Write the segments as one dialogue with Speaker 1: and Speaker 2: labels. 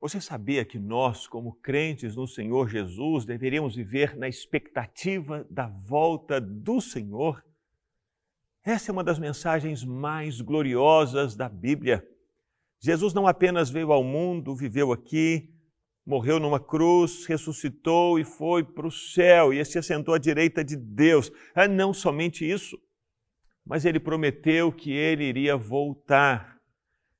Speaker 1: Você sabia que nós, como crentes no Senhor Jesus, deveríamos viver na expectativa da volta do Senhor? Essa é uma das mensagens mais gloriosas da Bíblia. Jesus não apenas veio ao mundo, viveu aqui, morreu numa cruz, ressuscitou e foi para o céu e se assentou à direita de Deus. Ah, não somente isso, mas ele prometeu que ele iria voltar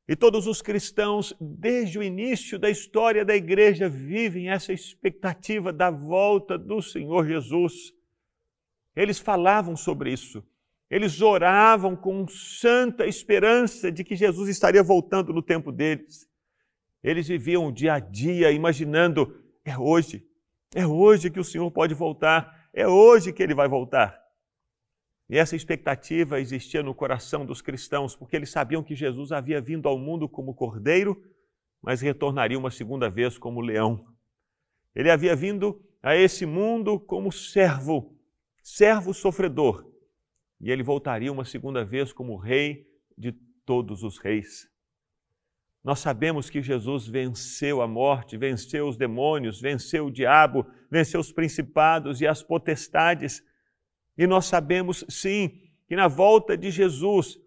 Speaker 1: e todos os cristãos, desde o início da história da igreja, vivem essa expectativa da volta do Senhor Jesus. Eles falavam sobre isso. Eles oravam com santa esperança de que Jesus estaria voltando no tempo deles. Eles viviam o dia a dia imaginando: é hoje, é hoje que o Senhor pode voltar, é hoje que ele vai voltar. E essa expectativa existia no coração dos cristãos, porque eles sabiam que Jesus havia vindo ao mundo como cordeiro, mas retornaria uma segunda vez como leão. Ele havia vindo a esse mundo como servo, servo sofredor, e ele voltaria uma segunda vez como rei de todos os reis. Nós sabemos que Jesus venceu a morte, venceu os demônios, venceu o diabo, venceu os principados e as potestades e nós sabemos, sim, que na volta de Jesus,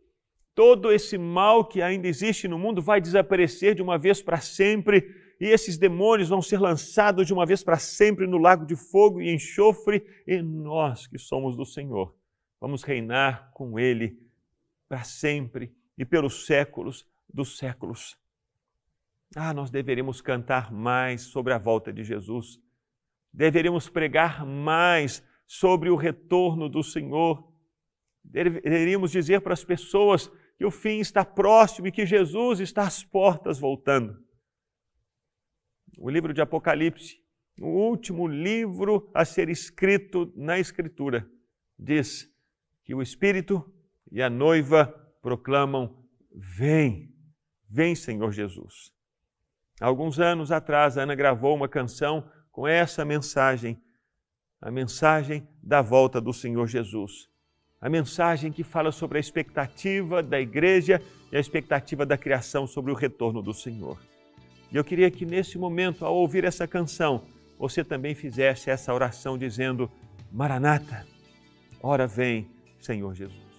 Speaker 1: todo esse mal que ainda existe no mundo vai desaparecer de uma vez para sempre, e esses demônios vão ser lançados de uma vez para sempre no lago de fogo e enxofre, e nós que somos do Senhor vamos reinar com Ele para sempre e pelos séculos dos séculos. Ah, nós deveríamos cantar mais sobre a volta de Jesus, deveríamos pregar mais sobre o retorno do Senhor. Deveríamos dizer para as pessoas que o fim está próximo e que Jesus está às portas voltando. O livro de Apocalipse, o último livro a ser escrito na Escritura, diz que o Espírito e a noiva proclamam: Vem, vem, Senhor Jesus. Alguns anos atrás, a Ana gravou uma canção com essa mensagem a mensagem da volta do Senhor Jesus. A mensagem que fala sobre a expectativa da igreja e a expectativa da criação sobre o retorno do Senhor. E eu queria que nesse momento, ao ouvir essa canção, você também fizesse essa oração dizendo: Maranata, ora vem, Senhor Jesus.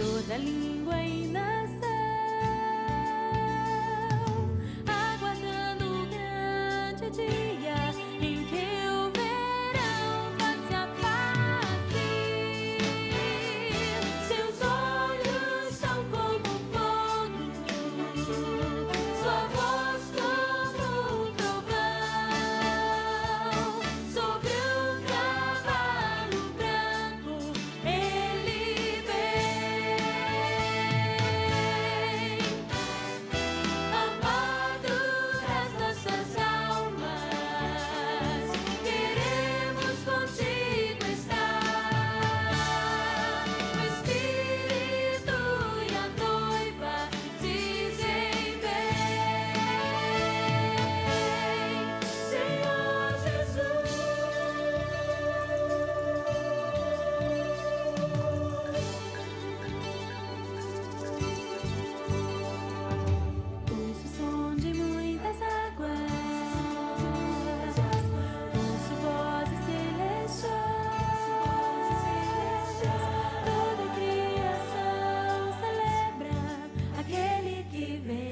Speaker 2: toda lingua y giving.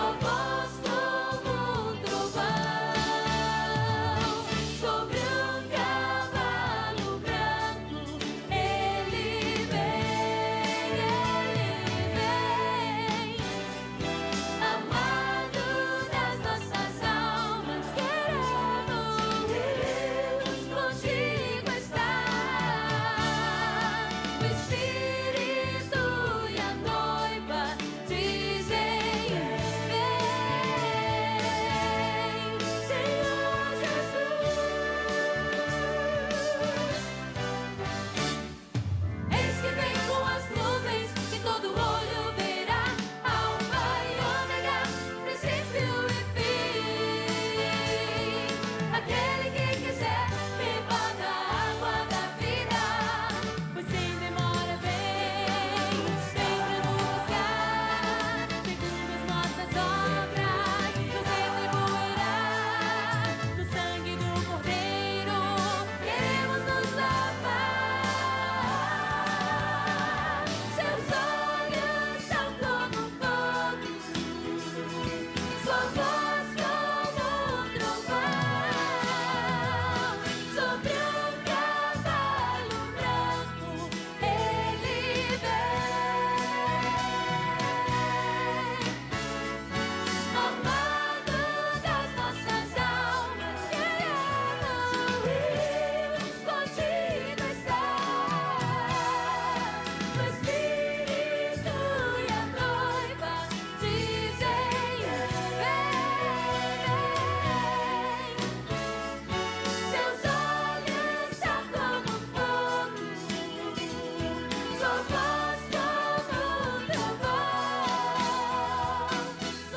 Speaker 2: above.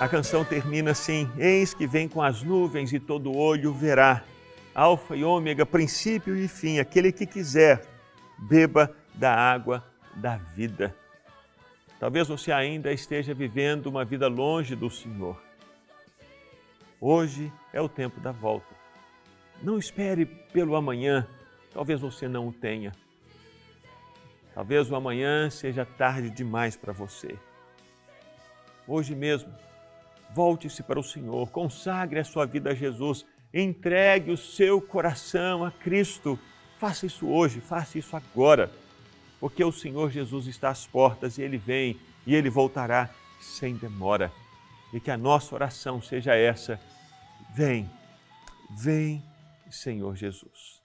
Speaker 1: A canção termina assim: Eis que vem com as nuvens e todo olho verá. Alfa e ômega, princípio e fim, aquele que quiser, beba da água da vida. Talvez você ainda esteja vivendo uma vida longe do Senhor. Hoje é o tempo da volta. Não espere pelo amanhã, talvez você não o tenha. Talvez o amanhã seja tarde demais para você. Hoje mesmo, volte-se para o Senhor, consagre a sua vida a Jesus, entregue o seu coração a Cristo. Faça isso hoje, faça isso agora, porque o Senhor Jesus está às portas e ele vem e ele voltará sem demora. E que a nossa oração seja essa: vem, vem, Senhor Jesus.